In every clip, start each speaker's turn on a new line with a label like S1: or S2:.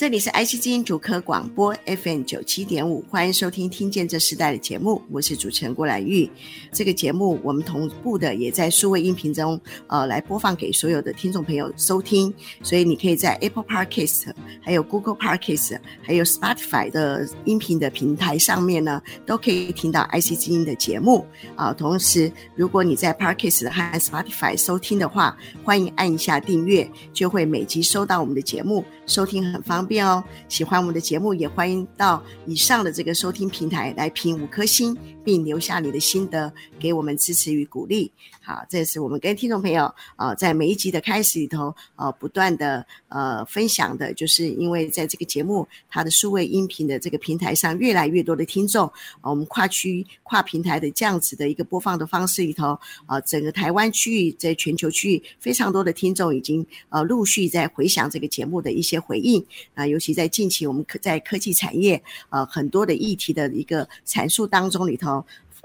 S1: 这里是 IC 之音竹科广播 FM 九七点五，欢迎收听《听见这时代》的节目，我是主持人郭兰玉。这个节目我们同步的也在数位音频中，呃，来播放给所有的听众朋友收听。所以你可以在 Apple Podcast、还有 Google Podcast、还有 Spotify 的音频的平台上面呢，都可以听到 IC 之音的节目啊、同时，如果你在 Podcast 和 Spotify 收听的话，欢迎按一下订阅，就会每集收到我们的节目，收听很方便。哦，喜欢我们的节目，也欢迎到以上的这个收听平台来评五颗星，并留下你的心得，给我们支持与鼓励。好，这是我们跟听众朋友啊、在每一集的开始里头，呃，不断的呃分享的，就是因为在这个节目它的数位音频的这个平台上，越来越多的听众，呃、我们跨区跨平台的这样子的一个播放的方式里头，啊、整个台湾区域在全球区域非常多的听众已经呃陆续在回响这个节目的一些回应啊、尤其在近期我们科在科技产业呃很多的议题的一个阐述当中里头。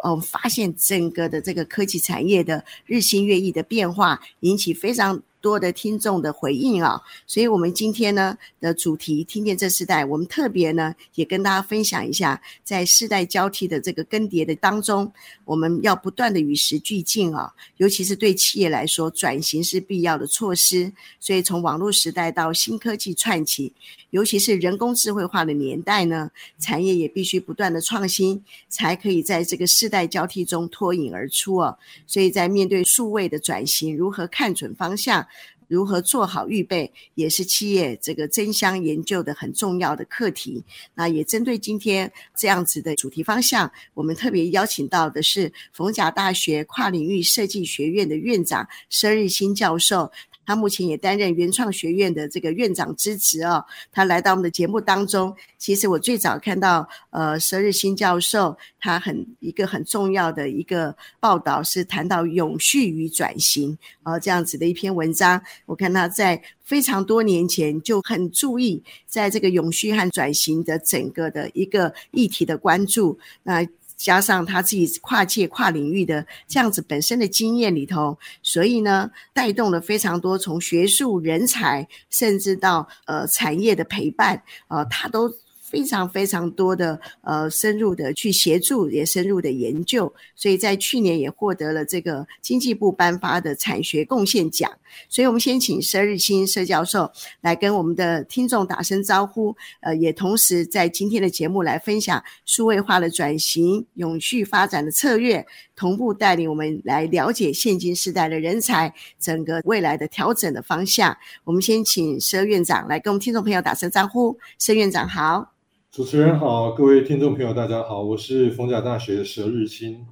S1: 哦，发现整个的这个科技产业的日新月异的变化，引起非常多的听众的回应啊，所以我们今天呢的主题，听见这世代，我们特别呢也跟大家分享一下，在世代交替的这个更迭的当中，我们要不断的与时俱进啊，尤其是对企业来说，转型是必要的措施。所以从网络时代到新科技串起，尤其是人工智慧化的年代呢，产业也必须不断的创新，才可以在这个世代交替中脱颖而出哦。所以在面对数位的转型，如何看准方向？如何做好预备，也是企业这个争相研究的很重要的课题。那也针对今天这样子的主题方向，我们特别邀请到的是逢甲大学跨领域设计学院的院长申日新教授。他目前也担任原创学院的这个院长之职哦。他来到我们的节目当中，其实我最早看到呃佘日新教授，他很一个很重要的一个报道是谈到永续与转型呃这样子的一篇文章。我看他在非常多年前就很注意在这个永续和转型的整个的一个议题的关注。那加上他自己跨界跨领域的这样子本身的经验里头，所以呢，带动了非常多从学术人才，甚至到呃产业的陪伴，呃，他都。非常非常多的呃深入的去协助，也深入的研究，所以在去年也获得了这个经济部颁发的产学贡献奖。所以我们先请佘日新佘教授来跟我们的听众打声招呼，呃，也同时在今天的节目来分享数位化的转型、永续发展的策略，同步带领我们来了解现今时代的人才整个未来的调整的方向。我们先请佘院长来跟我们听众朋友打声招呼，佘院长好。
S2: 主持人好，各位听众朋友，大家好，我是逢甲大学的佘日清。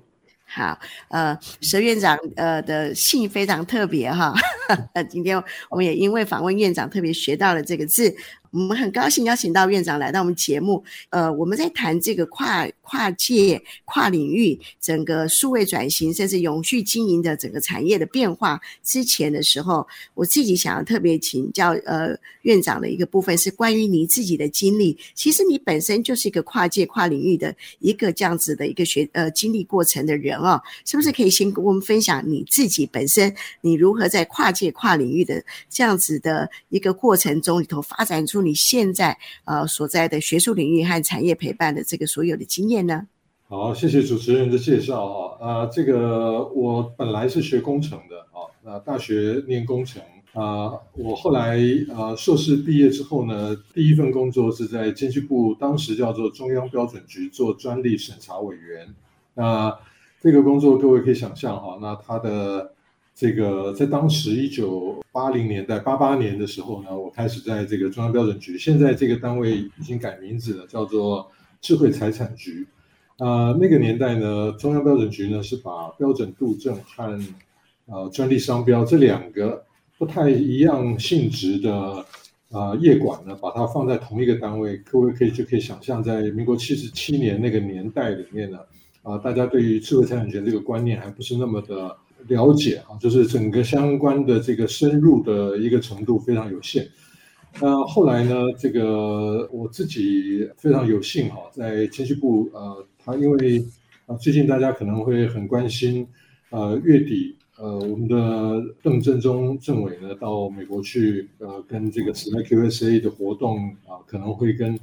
S1: 好，呃，佘院长，呃的姓非常特别哈，呃，今天我们也因为访问院长，特别学到了这个字。我们很高兴邀请到院长来到我们节目。呃，我们在谈这个跨跨界、跨领域、整个数位转型，甚至永续经营的整个产业的变化之前的时候，我自己想要特别请教呃院长的一个部分是关于你自己的经历。其实你本身就是一个跨界、跨领域的一个这样子的一个学呃经历过程的人哦，是不是可以先跟我们分享你自己本身你如何在跨界、跨领域的这样子的一个过程中里头发展出？你现在呃所在的学术领域和产业陪伴的这个所有的经验呢？
S2: 好，谢谢主持人的介绍啊。呃，这个我本来是学工程的啊，那大学念工程啊，我后来呃硕士毕业之后呢，第一份工作是在经济部，当时叫做中央标准局做专利审查委员。那这个工作各位可以想象哈，那他的。这个在当时一九八零年代八八年的时候呢，我开始在这个中央标准局，现在这个单位已经改名字了，叫做智慧财产局。啊、呃，那个年代呢，中央标准局呢是把标准度证和呃专利商标这两个不太一样性质的啊、呃、业管呢，把它放在同一个单位。各位可以就可以想象，在民国七十七年那个年代里面呢，啊、大家对于智慧财产权这个观念还不是那么的。了解啊，就是整个相关的这个深入的一个程度非常有限。那后来呢，这个我自己非常有幸哈，在经济部呃，他因为啊最近大家可能会很关心，呃月底呃我们的邓振中政委呢到美国去呃跟这个 s l a QSA 的活动啊，可能会跟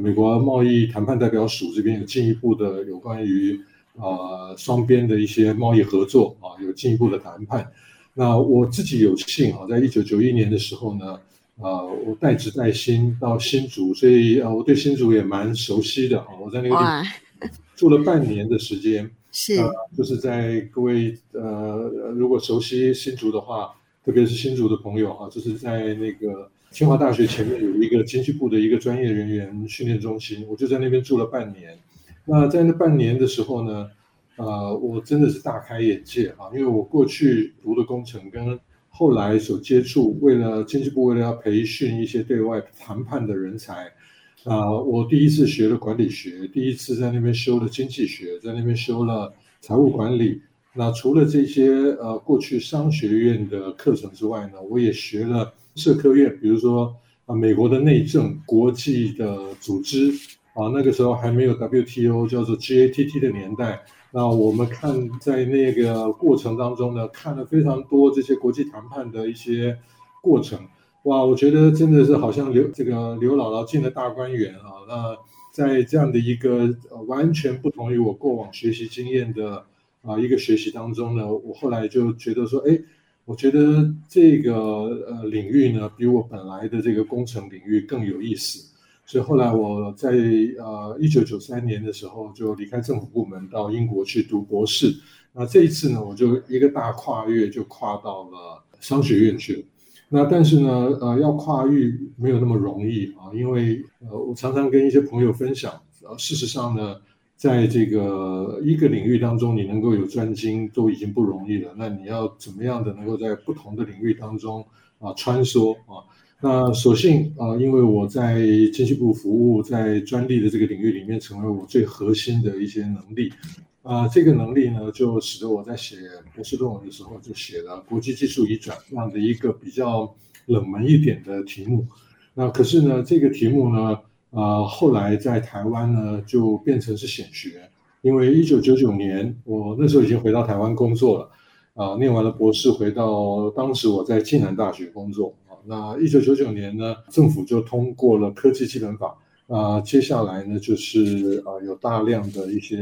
S2: 美国贸易谈判代表署这边有进一步的有关于啊双边的一些贸易合作啊有进一步的谈判。那我自己有幸啊，在一九九一年的时候呢。啊、呃，我带职带薪到新竹，所以啊、呃，我对新竹也蛮熟悉的啊。我在那个地方 住了半年的时间，
S1: 是、
S2: 呃，就是在各位呃，如果熟悉新竹的话，特别是新竹的朋友啊，就是在那个清华大学前面有一个经济部的一个专业人员训练中心，我就在那边住了半年。那在那半年的时候呢，呃，我真的是大开眼界啊，因为我过去读的工程跟后来所接触，为了经济部为了要培训一些对外谈判的人才，啊、我第一次学了管理学，第一次在那边修了经济学，在那边修了财务管理。那除了这些呃过去商学院的课程之外呢，我也学了社科院，比如说啊、美国的内政、国际的组织啊，那个时候还没有 WTO，叫做 GATT 的年代。那我们看在那个过程当中呢，看了非常多这些国际谈判的一些过程，哇，我觉得真的是好像刘这个刘姥姥进了大观园啊。那在这样的一个完全不同于我过往学习经验的啊一个学习当中呢，我后来就觉得说，哎，我觉得这个呃领域呢，比我本来的这个工程领域更有意思。所以后来我在呃一九九三年的时候就离开政府部门到英国去读博士。那这一次呢，我就一个大跨越就跨到了商学院去了。那但是呢，呃，要跨域没有那么容易啊，因为呃，我常常跟一些朋友分享，呃，事实上呢，在这个一个领域当中，你能够有专精都已经不容易了。那你要怎么样的能够在不同的领域当中啊穿梭啊？那所幸啊、因为我在经济部服务，在专利的这个领域里面，成为我最核心的一些能力啊、这个能力呢，就使得我在写博士论文的时候，就写了国际技术移转这样的一个比较冷门一点的题目。那可是呢，这个题目呢，啊、后来在台湾呢，就变成是显学，因为一九九九年，我那时候已经回到台湾工作了，啊、念完了博士，回到当时我在暨南大学工作。那一九九九年呢，政府就通过了科技基本法，啊、接下来呢就是啊、有大量的一些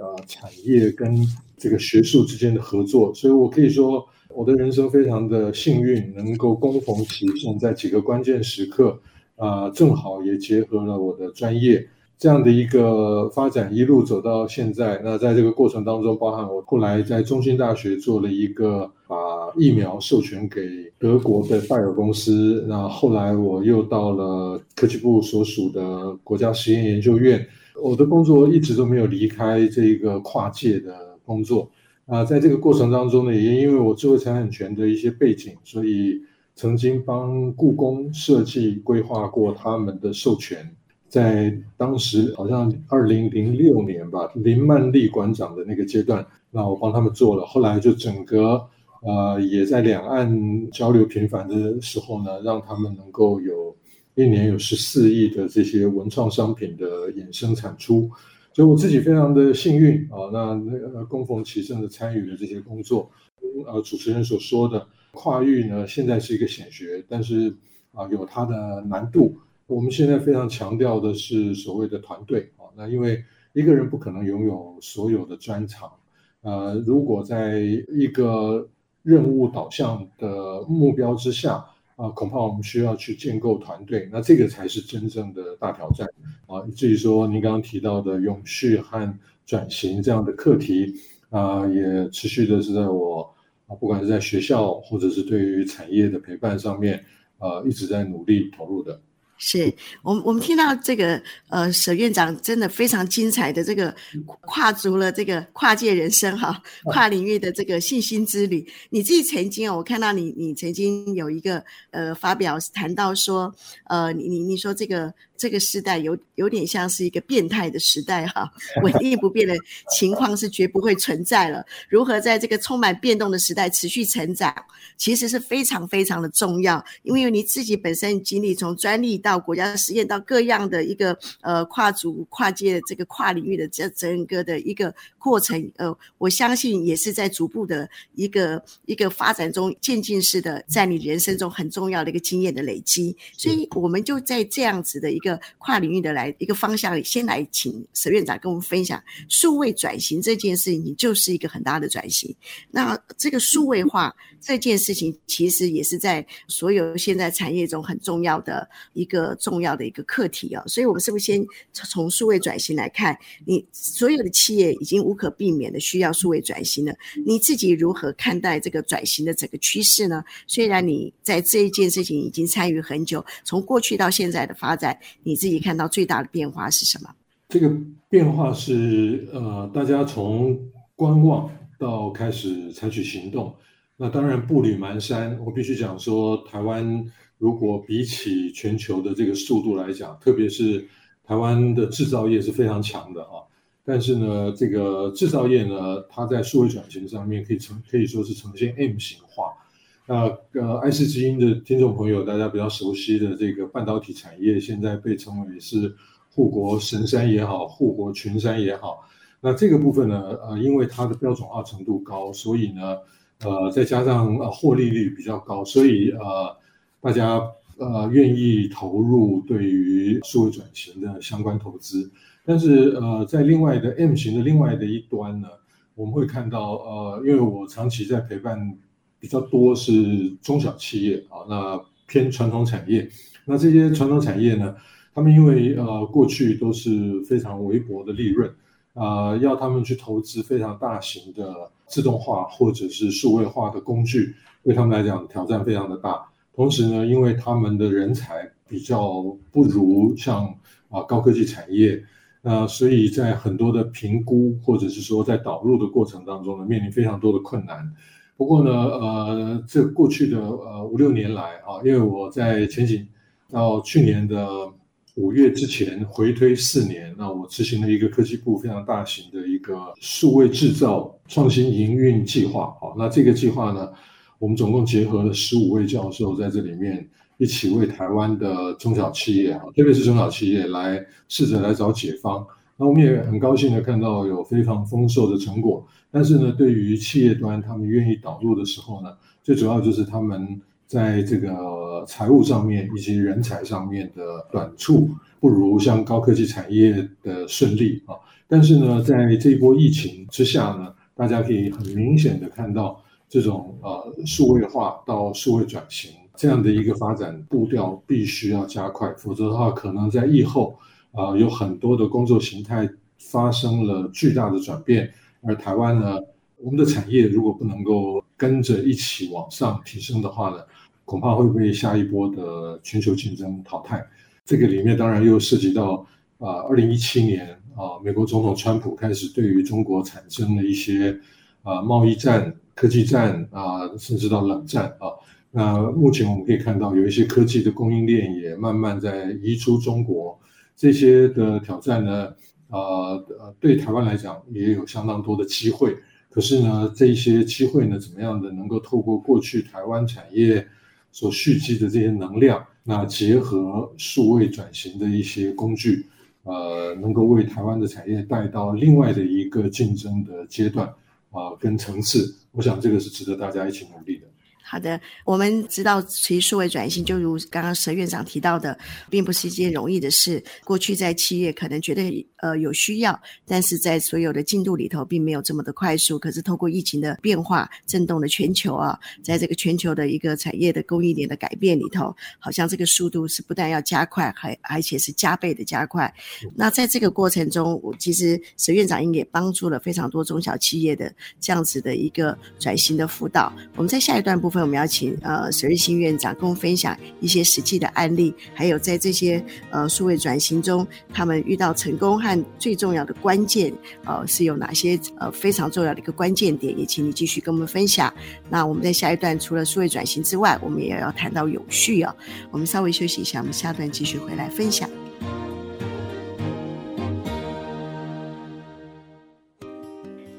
S2: 啊、呃、产业跟这个学术之间的合作，所以我可以说我的人生非常的幸运，能够恭逢其盛，在几个关键时刻，啊、正好也结合了我的专业。这样的一个发展一路走到现在，那在这个过程当中，包含我后来在中兴大学做了一个把疫苗授权给德国的拜耳公司，那后来我又到了科技部所属的国家实验研究院，我的工作一直都没有离开这个跨界的工作。啊，在这个过程当中呢，也因为我智慧财产权的一些背景，所以曾经帮故宫设计规划过他们的授权。在当时好像二零零六年吧，林曼丽馆长的那个阶段，那我帮他们做了。后来就整个呃，也在两岸交流频繁的时候呢，让他们能够有一年有十四亿的这些文创商品的衍生产出。所以我自己非常的幸运啊，那那恭逢其盛的参与了这些工作。呃，主持人所说的跨域呢，现在是一个显学，但是啊，有它的难度。我们现在非常强调的是所谓的团队啊，那因为一个人不可能拥有所有的专长，呃，如果在一个任务导向的目标之下啊，恐怕我们需要去建构团队，那这个才是真正的大挑战啊。至于说您刚刚提到的永续和转型这样的课题啊，也持续的是在我啊，不管是在学校或者是对于产业的陪伴上面啊，一直在努力投入的。
S1: 是我们我们听到这个呃，沈院长真的非常精彩的这个跨足了这个跨界人生哈，跨领域的这个信心之旅。你自己曾经哦，我看到你你曾经有一个呃发表谈到说呃，你你你说这个这个时代有有点像是一个变态的时代哈，稳定不变的情况是绝不会存在了。如何在这个充满变动的时代持续成长，其实是非常非常的重要。因为你自己本身经历从专利到国家实验到各样的一个呃跨组跨界这个跨领域的这整个的一个过程，呃，我相信也是在逐步的一个一个发展中渐进式的，在你人生中很重要的一个经验的累积。所以，我们就在这样子的一个跨领域的来一个方向，先来请沈院长跟我们分享数位转型这件事情，就是一个很大的转型。那这个数位化这件事情，其实也是在所有现在产业中很重要的一个重要的一个课题啊。所以，我们是不是先从数位转型来看？你所有的企业已经无可避免的需要数位转型了，你自己如何看待这个转型的整个趋势呢？虽然你在这一件事情已经参与很久，从过去到现在的发展，你自己看到最大的变化是什么？
S2: 这个变化是呃，大家从观望到开始采取行动。那当然步履蹒跚，我必须讲说，台湾如果比起全球的这个速度来讲，特别是台湾的制造业是非常强的啊。但是呢，这个制造业呢，它在数位转型上面可以呈可以说是呈现 M 型化。那呃，爱思基因的听众朋友，大家比较熟悉的这个半导体产业，现在被称为是护国神山也好，护国群山也好。那这个部分呢，呃，因为它的标准化程度高，所以呢，呃，再加上呃获利率比较高，所以呃，大家呃愿意投入对于数位转型的相关投资。但是呃，在另外的 M 型的另外的一端呢，我们会看到呃，因为我长期在陪伴比较多是中小企业啊，那偏传统产业，那这些传统产业呢，他们因为呃过去都是非常微薄的利润，呃，要他们去投资非常大型的自动化或者是数位化的工具，对他们来讲挑战非常的大。同时呢，因为他们的人才比较不如像啊高科技产业。那所以在很多的评估或者是说在导入的过程当中呢，面临非常多的困难。不过呢，呃，这过去的呃五六年来啊，因为我在前几到去年的五月之前回推四年，那我执行了一个科技部非常大型的一个数位制造创新营运计划。好，那这个计划呢，我们总共结合了十五位教授在这里面。一起为台湾的中小企业，特别是中小企业来试着来找解方。那我们也很高兴的看到有非常丰硕的成果。但是呢，对于企业端他们愿意导入的时候呢，最主要就是他们在这个财务上面以及人才上面的短处，不如像高科技产业的顺利啊。但是呢，在这一波疫情之下呢，大家可以很明显的看到这种呃数位化到数位转型。这样的一个发展步调必须要加快，否则的话，可能在疫后啊、有很多的工作形态发生了巨大的转变。而台湾呢，我们的产业如果不能够跟着一起往上提升的话呢，恐怕会被下一波的全球竞争淘汰。这个里面当然又涉及到啊，二零一七年啊，美国总统川普开始对于中国产生了一些啊贸易战、科技战啊，甚至到冷战啊。那目前我们可以看到，有一些科技的供应链也慢慢在移出中国，这些的挑战呢，呃，对台湾来讲也有相当多的机会。可是呢，这些机会呢，怎么样的能够透过过去台湾产业所蓄积的这些能量，那结合数位转型的一些工具，呃，能够为台湾的产业带到另外的一个竞争的阶段啊，呃，跟层次，我想这个是值得大家一起努力的。
S1: 好的，我们知道，其实数位转型就如刚刚佘院长提到的，并不是一件容易的事。过去在企业可能觉得呃有需要，但是在所有的进度里头，并没有这么的快速。可是透过疫情的变化，震动了全球啊，在这个全球的一个产业的供应链的改变里头，好像这个速度是不但要加快，还而且是加倍的加快。那在这个过程中，我其实佘院长也帮助了非常多中小企业的这样子的一个转型的辅导。我们在下一段部分。我们要请呃沈日新院长跟我们分享一些实际的案例，还有在这些呃数位转型中，他们遇到成功和最重要的关键，呃是有哪些呃非常重要的一个关键点，也请你继续跟我们分享。那我们在下一段除了数位转型之外，我们也要谈到永续啊、我们稍微休息一下，我们下段继续回来分享。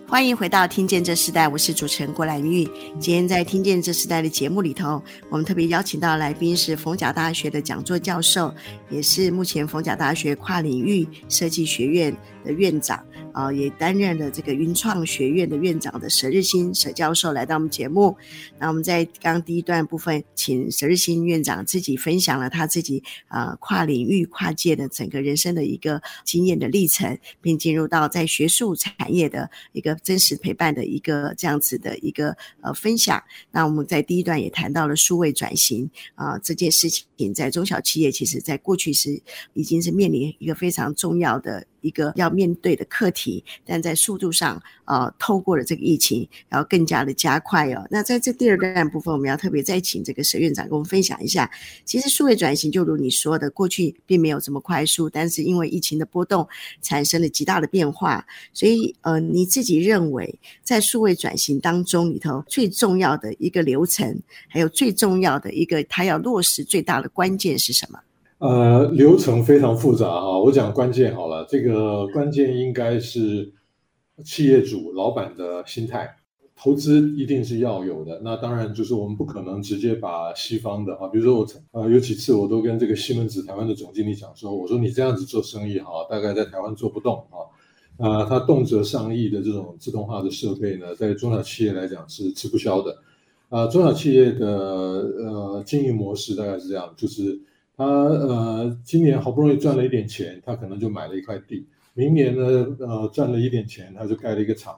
S1: 欢迎回到《听见这时代》，我是主持人郭兰玉。今天在《听见这时代》的节目里头，我们特别邀请到来宾是逢甲大学的讲座教授，也是目前逢甲大学跨领域设计学院的院长。啊、也担任了这个云创学院的院长的佘日新佘教授来到我们节目。那我们在刚刚第一段部分，请佘日新院长自己分享了他自己啊、跨领域跨界的整个人生的一个经验的历程，并进入到在学术产业的一个真实陪伴的一个这样子的一个呃分享。那我们在第一段也谈到了数位转型啊、这件事情，在中小企业其实在过去是已经是面临一个非常重要的。一个要面对的课题，但在速度上，呃，透过了这个疫情，然后更加的加快哦。那在这第二段部分，我们要特别再请这个佘院长跟我们分享一下。其实数位转型，就如你说的，过去并没有这么快速，但是因为疫情的波动，产生了极大的变化。所以，呃，你自己认为，在数位转型当中里头，最重要的一个流程，还有最重要的一个，它要落实最大的关键是什么？
S2: 呃，流程非常复杂哈，我讲关键好了，这个关键应该是企业主老板的心态，投资一定是要有的。那当然就是我们不可能直接把西方的啊，比如说我呃有几次我都跟这个西门子台湾的总经理讲说，我说你这样子做生意哈，大概在台湾做不动啊，啊，他动辄上亿的这种自动化的设备呢，在中小企业来讲是吃不消的，啊，中小企业的呃经营模式大概是这样，就是。他呃，今年好不容易赚了一点钱，他可能就买了一块地。明年呢，呃，赚了一点钱，他就盖了一个厂。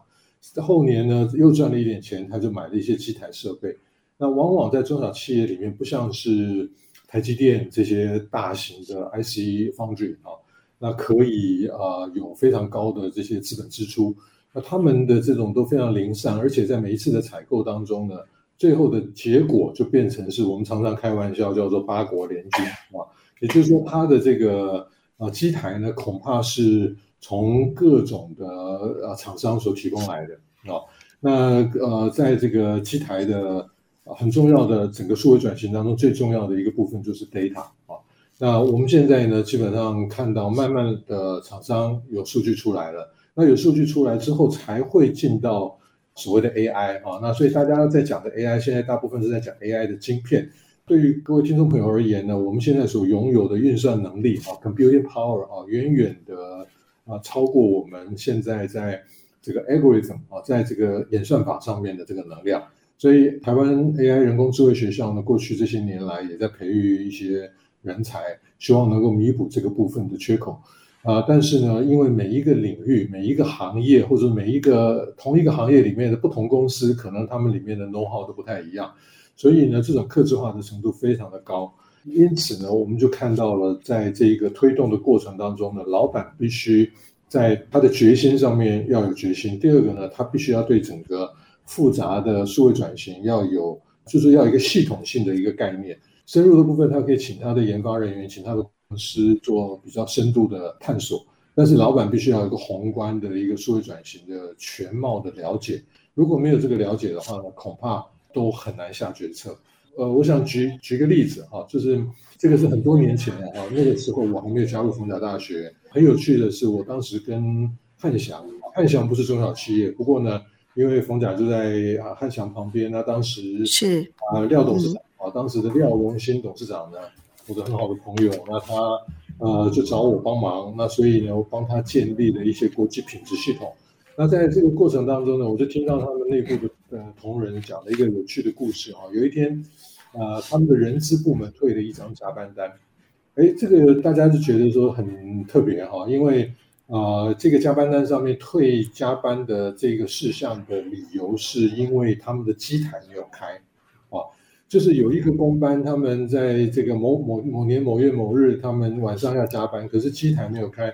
S2: 后年呢，又赚了一点钱，他就买了一些机台设备。那往往在中小企业里面，不像是台积电这些大型的 IC Foundry 啊，那可以啊、有非常高的这些资本支出。那他们的这种都非常零散，而且在每一次的采购当中呢。最后的结果就变成是我们常常开玩笑叫做八国联军啊，也就是说它的这个呃机台呢，恐怕是从各种的呃厂商所提供来的啊。那呃，在这个机台的很重要的整个数位转型当中，最重要的一个部分就是 data 啊。那我们现在呢，基本上看到慢慢的厂商有数据出来了，那有数据出来之后才会进到。所谓的 AI 啊，那所以大家在讲的 AI，现在大部分是在讲 AI 的晶片。对于各位听众朋友而言呢，我们现在所拥有的运算能力啊，computing power 啊，远远的啊超过我们现在在这个 algorithm 啊，在这个演算法上面的这个能量。所以台湾 AI 人工智慧学校呢，过去这些年来也在培育一些人才，希望能够弥补这个部分的缺口。啊、但是呢，因为每一个领域、每一个行业或者每一个同一个行业里面的不同公司，可能他们里面的能耗都不太一样，所以呢，这种克制化的程度非常的高。因此呢，我们就看到了，在这个推动的过程当中呢，老板必须在他的决心上面要有决心。第二个呢，他必须要对整个复杂的数位转型要有，就是要一个系统性的一个概念。深入的部分，他可以请他的研发人员，请他的。是做比较深度的探索，但是老板必须要有一个宏观的一个数位转型的全貌的了解。如果没有这个了解的话呢，恐怕都很难下决策。呃，我想举举个例子哈，就是这个是很多年前了哈，那个时候我还没有加入逢甲大学。很有趣的是，我当时跟汉翔，汉翔不是中小企业，不过呢，因为逢甲就在啊汉翔旁边，那当时是啊廖董事长啊，当时的廖荣新董事长呢。我的很好的朋友，那他呃就找我帮忙，那所以呢，我帮他建立了一些国际品质系统。那在这个过程当中呢，我就听到他们内部的呃同仁讲了一个有趣的故事哈。有一天，呃，他们的人资部门退了一张加班单，哎，这个大家就觉得说很特别哈，因为呃，这个加班单上面退加班的这个事项的理由是因为他们的机台没有开。就是有一个工班，他们在这个某某某年某月某日，他们晚上要加班，可是机台没有开。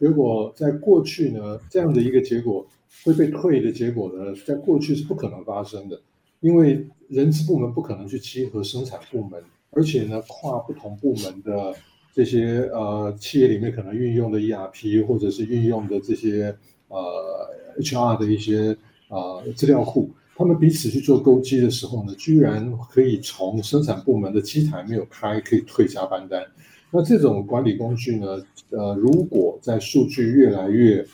S2: 结果在过去呢，这样的一个结果会被退的结果呢，在过去是不可能发生的，因为人资部门不可能去稽核生产部门，而且呢，跨不同部门的这些呃企业里面可能运用的 ERP 或者是运用的这些呃 HR 的一些呃资料库。他们彼此去做勾稽的时候呢，居然可以从生产部门的机台没有开，可以退加班单。那这种管理工具呢，呃，如果在数据越来越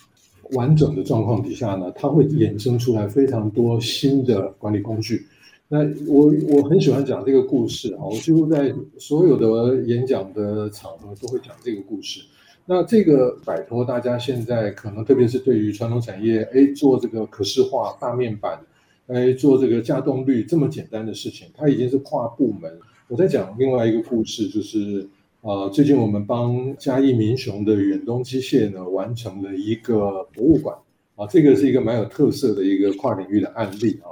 S2: 完整的状况底下呢，它会衍生出来非常多新的管理工具。那我我很喜欢讲这个故事啊，我几乎在所有的演讲的场合都会讲这个故事。那这个摆脱大家现在可能特别是对于传统产业，哎，做这个可视化大面板，哎，做这个加动率这么简单的事情，它已经是跨部门。我在讲另外一个故事，就是、呃，最近我们帮嘉义民雄的远东机械呢完成了一个博物馆啊，这个是一个蛮有特色的一个跨领域的案例啊。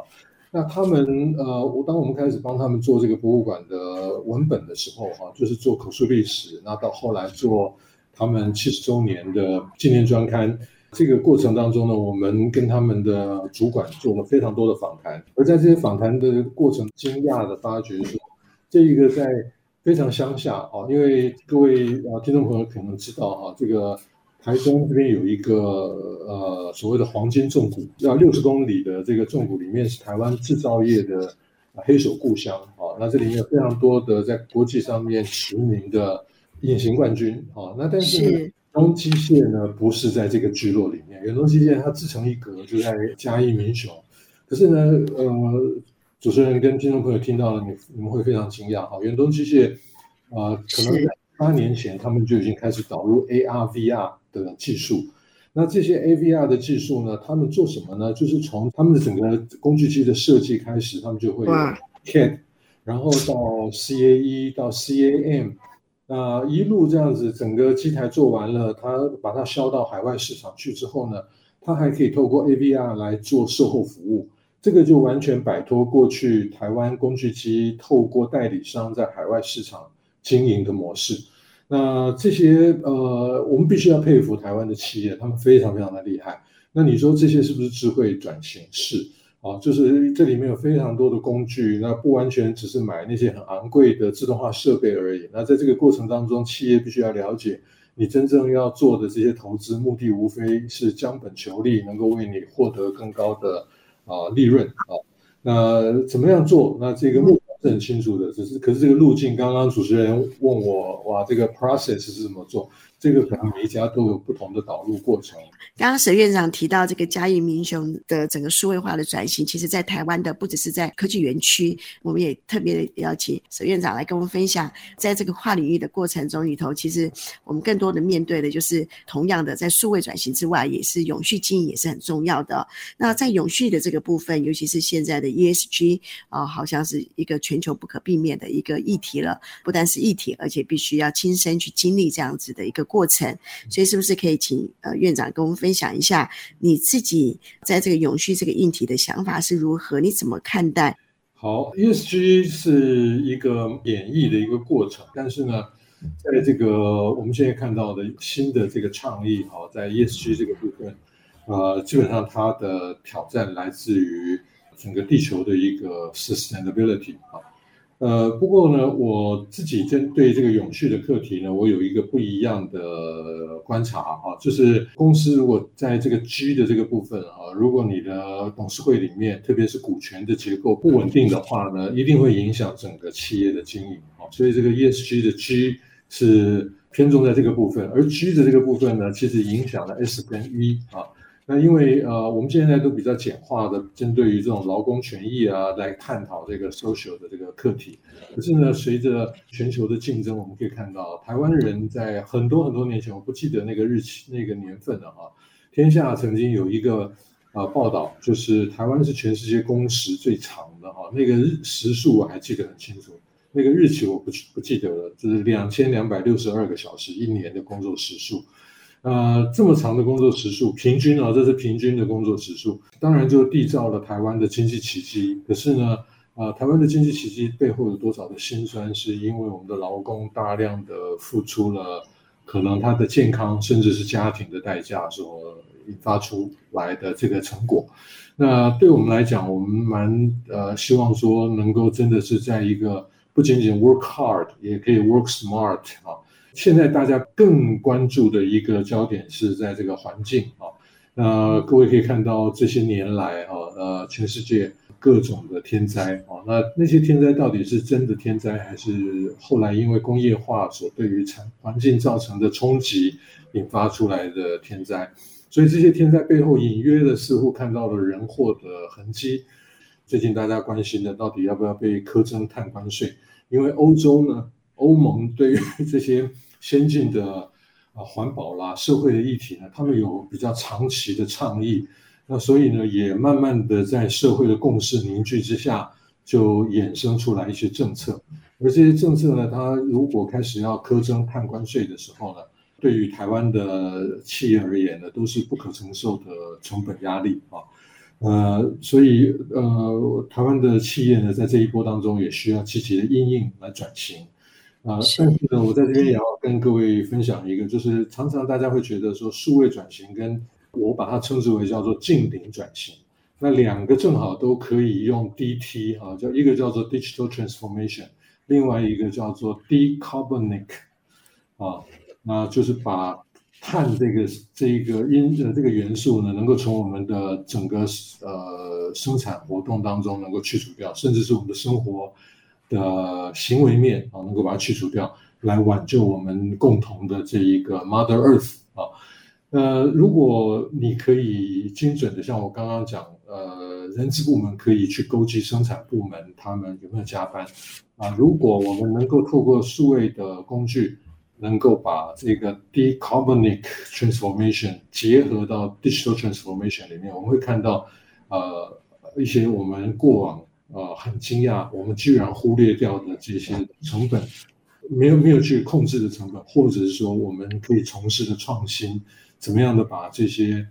S2: 那他们呃，我当我们开始帮他们做这个博物馆的文本的时候，哈，就是做口述历史，那到后来做他们七十周年的纪念专刊，这个过程当中呢，我们跟他们的主管做了非常多的访谈，而在这些访谈的过程，惊讶的发觉说，这一个在非常乡下啊，因为各位啊听众朋友可能知道哈，这个。台中这边有一个呃所谓的黄金重谷，要六十公里的这个重谷里面是台湾制造业的黑手故乡啊。那这里面有非常多的在国际上面驰名的隐形冠军啊。那但是东机械呢不是在这个聚落里面，远东机械它自成一格，就在嘉义民雄。可是呢，呃，主持人跟听众朋友听到了，你你们会非常惊讶哈。远东机械啊、呃，可能在八年前他们就已经开始导入 AR VR。的技术，那这些 AVR 的技术呢？他们做什么呢？就是从他们的整个工具机的设计开始，他们就会有 CAD，然后到 CAE 到 CAM，那一路这样子，整个机台做完了，他把它销到海外市场去之后呢，他还可以透过 AVR 来做售后服务，这个就完全摆脱过去台湾工具机透过代理商在海外市场经营的模式。那这些呃，我们必须要佩服台湾的企业，他们非常非常的厉害。那你说这些是不是智慧转型？是啊，就是这里面有非常多的工具，那不完全只是买那些很昂贵的自动化设备而已。那在这个过程当中，企业必须要了解，你真正要做的这些投资，目的无非是将本求利，能够为你获得更高的啊利润啊。那怎么样做？那这个目。是很清楚的，只是可是这个路径，刚刚主持人问我，哇，这个 process 是怎么做？这个可能每一家都有不同的导入过程。
S1: 刚刚沈院长提到这个嘉义民雄的整个数位化的转型，其实在台湾的不只是在科技园区，我们也特别邀请沈院长来跟我们分享，在这个跨领域的过程中里头，其实我们更多的面对的就是同样的在数位转型之外，也是永续经营也是很重要的。那在永续的这个部分，尤其是现在的 ESG 啊、呃，好像是一个全球不可避免的一个议题了，不但是议题，而且必须要亲身去经历这样子的一个过程。所以，是不是可以请呃院长跟我们分享一下你自己在这个永续这个议题的想法是如何？你怎么看待？
S2: 好，ESG 是一个演绎的一个过程，但是呢，在这个我们现在看到的新的这个倡议，哈，在 ESG 这个部分，呃，基本上它的挑战来自于整个地球的一个 sustainability 啊。呃，不过呢，我自己针对这个永续的课题呢，我有一个不一样的观察啊，就是公司如果在这个 G 的这个部分啊，如果你的董事会里面，特别是股权的结构不稳定的话呢，一定会影响整个企业的经营啊。所以这个 ESG 的 G 是偏重在这个部分，而 G 的这个部分呢，其实影响了 S 跟 E 啊。那因为呃，我们现在都比较简化的针对于这种劳工权益啊，来探讨这个 social 的这个课题。可是呢，随着全球的竞争，我们可以看到，台湾人在很多很多年前，我不记得那个日期、那个年份了哈。天下曾经有一个、呃、报道，就是台湾是全世界工时最长的哈，那个日时数我还记得很清楚，那个日期我不不记得了，就是两千两百六十二个小时一年的工作时数。呃，这么长的工作时数，平均啊，这是平均的工作时数，当然就缔造了台湾的经济奇迹。可是呢，呃，台湾的经济奇迹背后有多少的辛酸，是因为我们的劳工大量的付出了，可能他的健康甚至是家庭的代价所引发出来的这个成果。那对我们来讲，我们蛮呃希望说，能够真的是在一个不仅仅 work hard，也可以 work smart 啊。现在大家更关注的一个焦点是在这个环境啊，那各位可以看到这些年来啊，呃，全世界各种的天灾啊，那那些天灾到底是真的天灾，还是后来因为工业化所对于产环境造成的冲击引发出来的天灾？所以这些天灾背后隐约的似乎看到了人祸的痕迹。最近大家关心的到底要不要被苛征碳关税？因为欧洲呢，欧盟对于这些先进的啊环保啦、社会的议题呢，他们有比较长期的倡议。那所以呢，也慢慢的在社会的共识凝聚之下，就衍生出来一些政策。而这些政策呢，它如果开始要苛征碳关税的时候呢，对于台湾的企业而言呢，都是不可承受的成本压力啊。呃，所以呃，台湾的企业呢，在这一波当中也需要积极的应应来转型啊。但是呢，我在这边也要跟各位分享一个，就是常常大家会觉得说，数位转型跟我把它称之为叫做近零转型，那两个正好都可以用 DT 啊，叫一个叫做 Digital Transformation，另外一个叫做 Decarbonic 啊，那就是把碳这个这个因呃这个元素呢，能够从我们的整个呃生产活动当中能够去除掉，甚至是我们的生活的行为面啊，能够把它去除掉，来挽救我们共同的这一个 Mother Earth 啊。呃，如果你可以精准的，像我刚刚讲，呃，人资部门可以去勾稽生产部门，他们有没有加班啊？如果我们能够透过数位的工具，能够把这个 decarbonic transformation 结合到 digital transformation 里面，我们会看到，呃，一些我们过往呃很惊讶，我们居然忽略掉的这些成本，没有没有去控制的成本，或者是说我们可以从事的创新。怎么样的把这些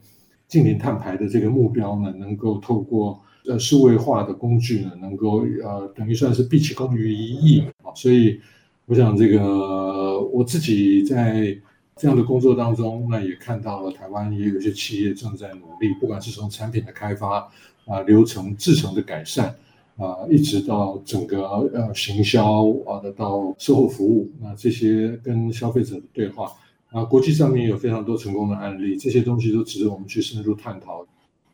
S2: 近零碳排的这个目标呢，能够透过呃数位化的工具呢，能够呃等于算是毕其功于一役啊。所以我想这个我自己在这样的工作当中，那也看到了台湾也有一些企业正在努力，不管是从产品的开发啊、流程制程的改善啊，一直到整个呃行销啊到售后服务，那这些跟消费者的对话。啊，国际上面有非常多成功的案例，这些东西都值得我们去深入探讨。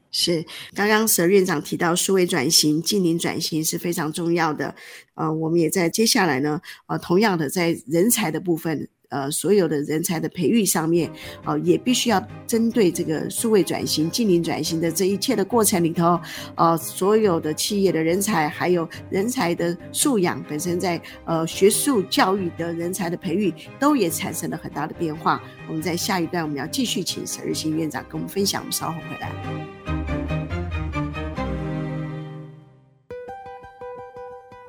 S1: 是，刚刚佘院长提到数位转型、净零转型是非常重要的。呃，我们也在接下来呢，呃，同样的在人才的部分。呃，所有的人才的培育上面，呃，也必须要针对这个数位转型、技能转型的这一切的过程里头，呃，所有的企业的人才，还有人才的素养，本身在呃学术教育的人才的培育，都也产生了很大的变化。我们在下一段，我们要继续请沈日新院长跟我们分享。我们稍后回来。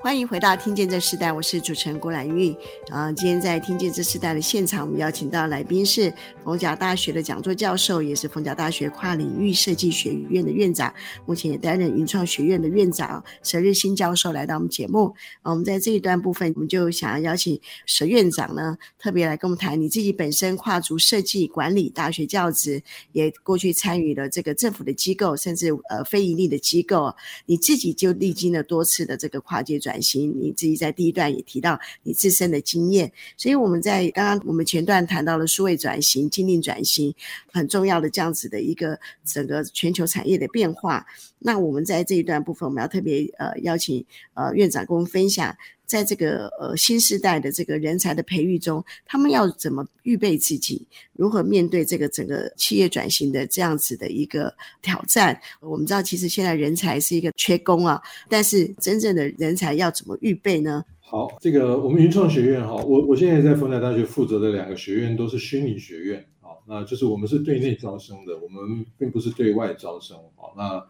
S1: 欢迎回到《听见这时代》，我是主持人郭兰玉。啊，今天在《听见这时代》的现场，我们邀请到来宾是逢甲大学的讲座教授，也是逢甲大学跨领域设计学院的院长，目前也担任云创学院的院长佘日新教授来到我们节目。啊，我们在这一段部分，我们就想要邀请佘院长呢，特别来跟我们谈你自己本身跨足设计管理、大学教职，也过去参与了这个政府的机构，甚至呃非营利的机构，你自己就历经了多次的这个跨界转。转型，你自己在第一段也提到你自身的经验，所以我们在刚刚我们前段谈到了数位转型、精炼转型很重要的这样子的一个整个全球产业的变化。那我们在这一段部分，我们要特别呃邀请呃院长跟我们分享，在这个呃新时代的这个人才的培育中，他们要怎么预备自己，如何面对这个整个企业转型的这样子的一个挑战？我们知道，其实现在人才是一个缺工啊，但是真正的人才要怎么预备呢？
S2: 好，这个我们云创学院哈，我我现在在逢甲大学负责的两个学院都是虚拟学院啊，那就是我们是对内招生的，我们并不是对外招生啊，那。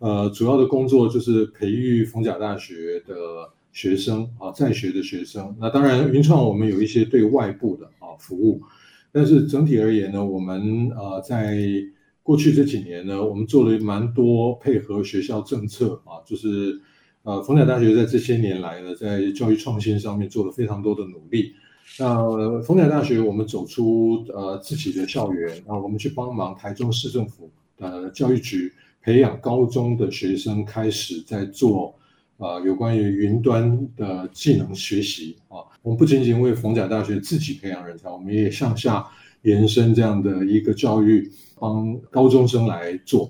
S2: 呃，主要的工作就是培育逢甲大学的学生啊，在学的学生。那当然，云创我们有一些对外部的啊服务，但是整体而言呢，我们呃在过去这几年呢，我们做了蛮多配合学校政策啊，就是呃逢甲大学在这些年来呢，在教育创新上面做了非常多的努力。那逢甲大学我们走出呃自己的校园啊，我们去帮忙台中市政府的教育局。培养高中的学生开始在做啊、有关于云端的技能学习啊，我们不仅仅为逢甲大学自己培养人才，我们也向下延伸这样的一个教育，帮高中生来做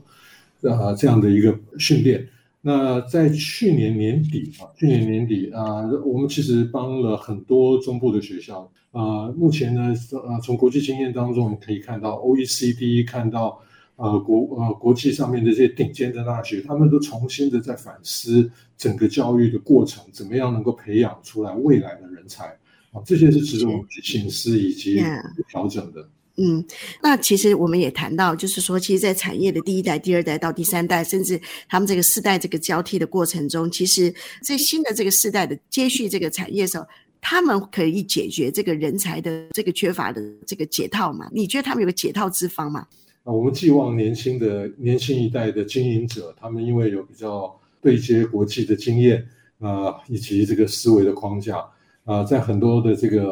S2: 啊这样的一个训练。那在去年年底啊，去年年底啊，我们其实帮了很多中部的学校啊。目前呢，呃，从国际经验当中我们可以看到，OECD 看到。呃国呃国际上面的这些顶尖的大学，他们都重新的在反思整个教育的过程，怎么样能够培养出来未来的人才啊，这些是值得我们去省思以及调整的。
S1: 嗯，那其实我们也谈到，就是说，其实，在产业的第一代、第二代到第三代，甚至他们这个世代这个交替的过程中，其实，在新的这个世代的接续这个产业的时候，他们可以解决这个人才的这个缺乏的这个解套嘛？你觉得他们有个解套之方
S2: 吗？我们寄望年轻的年轻一代的经营者，他们因为有比较对接国际的经验啊、以及这个思维的框架啊、在很多的这个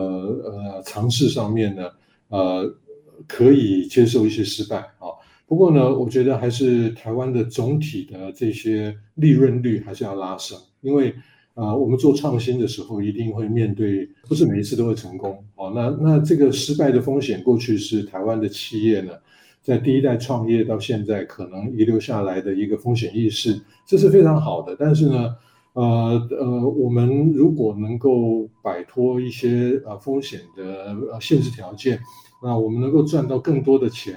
S2: 呃尝试上面呢，呃。可以接受一些失败啊，不过呢，我觉得还是台湾的总体的这些利润率还是要拉升，因为啊，我们做创新的时候一定会面对，不是每一次都会成功啊。那那这个失败的风险，过去是台湾的企业呢，在第一代创业到现在可能遗留下来的一个风险意识，这是非常好的。但是呢，呃呃，我们如果能够摆脱一些呃风险的呃限制条件。那我们能够赚到更多的钱，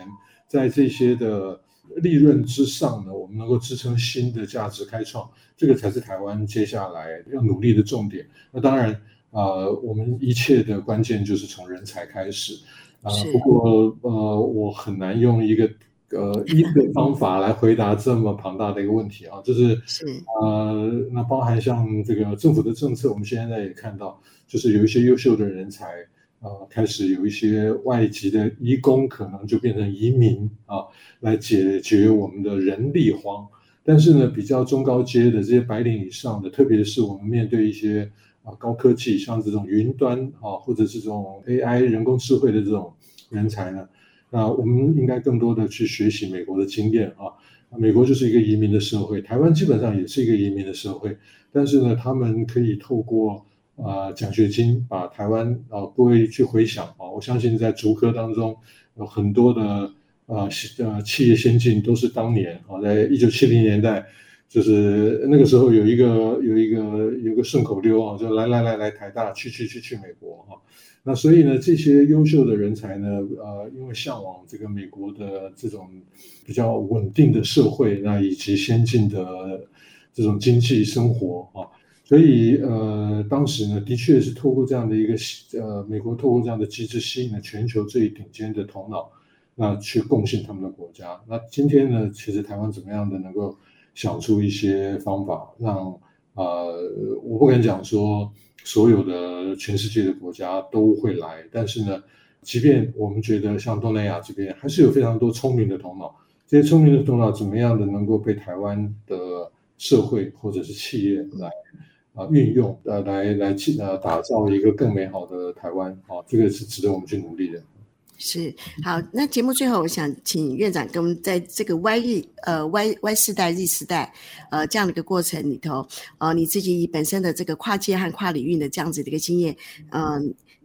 S2: 在这些的利润之上呢，我们能够支撑新的价值开创，这个才是台湾接下来要努力的重点。那当然，呃，我们一切的关键就是从人才开始。啊、呃，不过呃，我很难用一个呃一个方法来回答这么庞大的一个问题啊，就是是呃，那包含像这个政府的政策，我们现在也看到，就是有一些优秀的人才。呃，开始有一些外籍的移工可能就变成移民啊，来解决我们的人力荒。但是呢，比较中高阶的这些白领以上的，特别是我们面对一些高科技，像这种云端啊，或者这种 AI 人工智慧的这种人才呢，那我们应该更多的去学习美国的经验啊。美国就是一个移民的社会，台湾基本上也是一个移民的社会，但是呢，他们可以透过。啊，奖学金把台湾啊，各位去回想啊，我相信在竹科当中有很多的啊呃企业先进都是当年啊，在一九七零年代，就是那个时候有一个有一个有个顺口溜啊，就来来来来台大去去去去美国哈，那所以呢，这些优秀的人才呢，呃，因为向往这个美国的这种比较稳定的社会，那以及先进的这种经济生活啊。所以，呃，当时呢，的确是透过这样的一个，呃，美国透过这样的机制，吸引了全球最顶尖的头脑，那去贡献他们的国家。那今天呢，其实台湾怎么样的能够想出一些方法，让，呃，我不敢讲说所有的全世界的国家都会来，但是呢，即便我们觉得像东南亚这边还是有非常多聪明的头脑，这些聪明的头脑怎么样的能够被台湾的社会或者是企业来。啊，运用呃来来去呃打造一个更美好的台湾啊，这个是值得我们去努力的。
S1: 是好，那节目最后，我想请院长跟我们在这个 Y 日呃 Y Y 世代 Z 世代呃这样的一个过程里头，呃你自己本身的这个跨界和跨领域的这样子的一个经验，嗯、呃。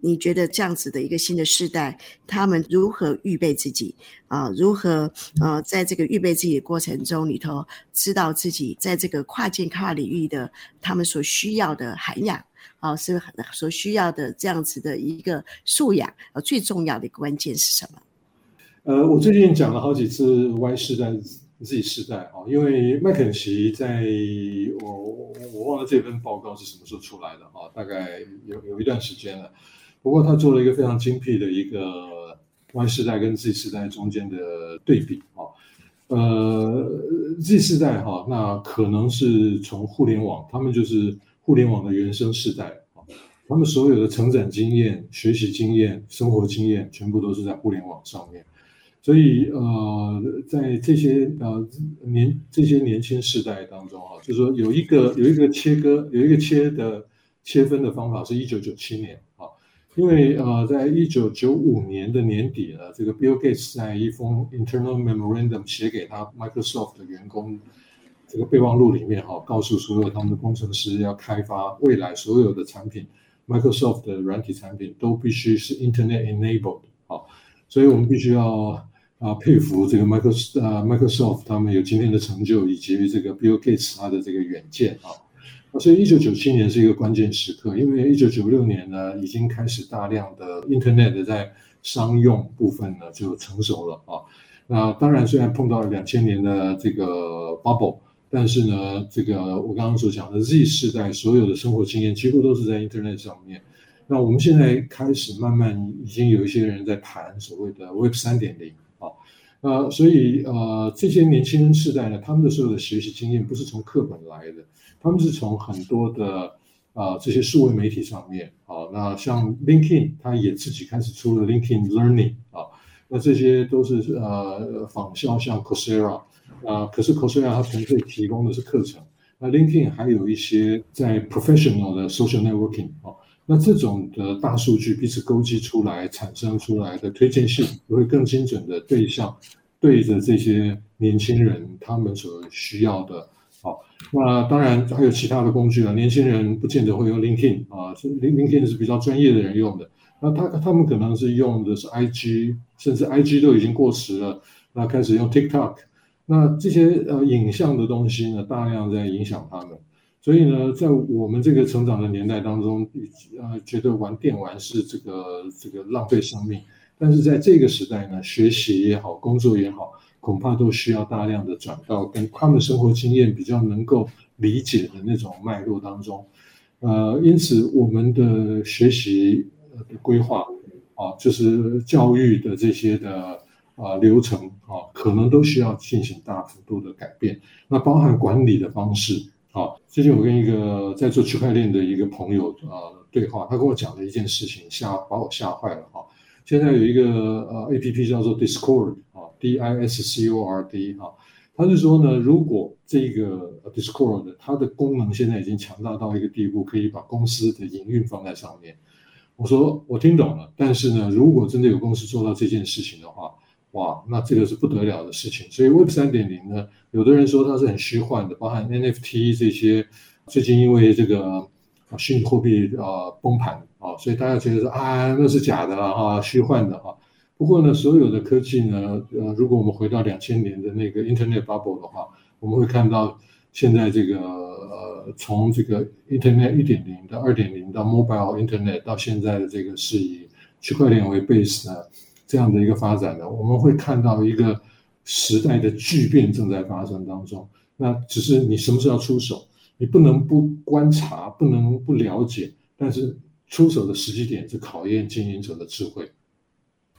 S1: 你觉得这样子的一个新的世代，他们如何预备自己啊？如何呃，在这个预备自己的过程中里头，知道自己在这个跨界跨领域的他们所需要的涵养哦，是所需要的这样子的一个素养啊，最重要的一个关键是什么？
S2: 呃，我最近讲了好几次 Y 世代、Z 世代啊，因为麦肯锡在我我忘了这份报告是什么时候出来的啊，大概有有一段时间了。不过他做了一个非常精辟的一个 Y 世代跟 Z 世代中间的对比啊，呃，Z 世代哈，那可能是从互联网，他们就是互联网的原生世代啊，他们所有的成长经验、学习经验、生活经验，全部都是在互联网上面，所以呃，在这些呃年这些年轻世代当中啊，就是说有一个有一个切割，有一个切的切分的方法是一九九七年啊。因为呃，在一九九五年的年底呢，这个 Bill Gates 在一封 internal memorandum 写给他 Microsoft 的员工这个备忘录里面哈，告诉所有他们的工程师要开发未来所有的产品，Microsoft 的软体产品都必须是 Internet enabled 啊，所以我们必须要啊佩服这个 Microsoft 啊 Microsoft 他们有今天的成就，以及这个 Bill Gates 他的这个远见啊。所以，一九九七年是一个关键时刻，因为一九九六年呢，已经开始大量的 Internet 在商用部分呢就成熟了啊。那当然，虽然碰到了两千年的这个 bubble，但是呢，这个我刚刚所讲的 Z 世代所有的生活经验几乎都是在 Internet 上面。那我们现在开始慢慢已经有一些人在谈所谓的 Web 三点零啊，那所以呃，这些年轻人世代呢，他们的所有的学习经验不是从课本来的，他们是从很多的啊、呃、这些数位媒体上面啊，那像 LinkedIn，他也自己开始出了 LinkedIn Learning 啊。那这些都是呃仿效像 Coursera 啊，可是 Coursera 它纯粹提供的是课程。那 LinkedIn 还有一些在 professional 的 social networking 哦，那这种的大数据彼此勾稽出来产生出来的推荐信，会更精准的对象对着这些年轻人他们所需要的。好，那当然还有其他的工具啊，年轻人不见得会用 LinkedIn 啊，LinkedIn 是比较专业的人用的。那他他们可能是用的是 IG，甚至 IG 都已经过时了。那开始用 TikTok，那这些呃影像的东西呢，大量在影响他们。所以呢，在我们这个成长的年代当中，呃，觉得玩电玩是这个这个浪费生命。但是在这个时代呢，学习也好，工作也好，恐怕都需要大量的转到跟他们生活经验比较能够理解的那种脉络当中。呃，因此我们的学习。的规划啊，就是教育的这些的啊流程啊，可能都需要进行大幅度的改变。那包含管理的方式啊，最近我跟一个在做区块链的一个朋友啊对话，他跟我讲了一件事情，吓把我吓坏了哈。现在有一个呃 APP 叫做 Discord 啊，D I S C O R D 啊，他是说呢，如果这个 Discord 它的功能现在已经强大到一个地步，可以把公司的营运放在上面。我说我听懂了，但是呢，如果真的有公司做到这件事情的话，哇，那这个是不得了的事情。所以 Web 三点零呢，有的人说它是很虚幻的，包含 NFT 这些。最近因为这个虚拟货币啊崩盘啊，所以大家觉得说啊那是假的啊，虚幻的啊。不过呢，所有的科技呢，呃，如果我们回到两千年的那个 Internet Bubble 的话，我们会看到现在这个呃。从这个 Internet 一点零到二点零到 Mobile Internet 到现在的这个是以区块链为 base 的这样的一个发展的，我们会看到一个时代的巨变正在发生当中。那只是你什么时候要出手，你不能不观察，不能不了解，但是出手的时机点是考验经营者的智慧。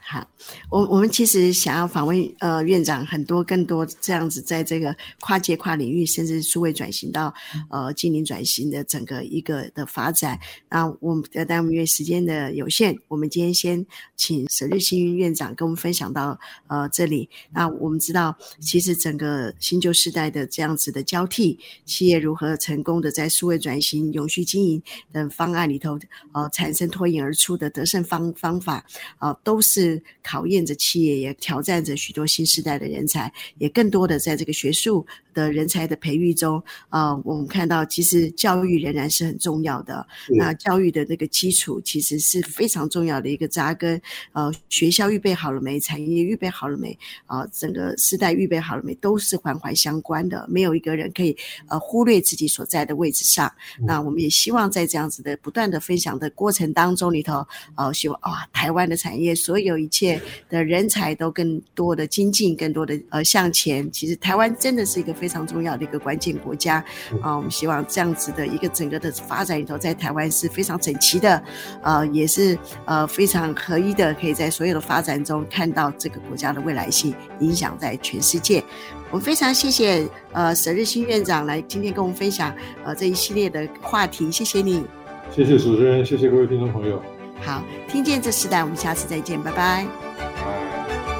S1: 好，我我们其实想要访问呃院长很多更多这样子，在这个跨界跨领域，甚至数位转型到呃经营转型的整个一个的发展。那我们但我们因为时间的有限，我们今天先请沈日新院长跟我们分享到呃这里。那我们知道，其实整个新旧时代的这样子的交替，企业如何成功的在数位转型、永续经营等方案里头，呃产生脱颖而出的得胜方方法，啊、呃、都是。考验着企业，也挑战着许多新时代的人才，也更多的在这个学术的人才的培育中，啊、呃，我们看到其实教育仍然是很重要的。那教育的那个基础其实是非常重要的一个扎根。呃，学校预备好了没？产业预备好了没？啊、呃，整个时代预备好了没？都是环环相关的，没有一个人可以呃忽略自己所在的位置上。那我们也希望在这样子的不断的分享的过程当中里头，呃，希望啊、哦，台湾的产业所有一切的人才都更多的精进，更多的呃向前。其实台湾真的是一个非非常重要的一个关键国家啊，我们希望这样子的一个整个的发展里头，在台湾是非常整齐的，呃，也是呃非常合一的，可以在所有的发展中看到这个国家的未来性，影响在全世界。我们非常谢谢呃舍日新院长来今天跟我们分享呃这一系列的话题，谢谢你，
S2: 谢谢主持人，谢谢各位听众朋友。
S1: 好，听见这时代，我们下次再见，拜拜。
S2: 拜。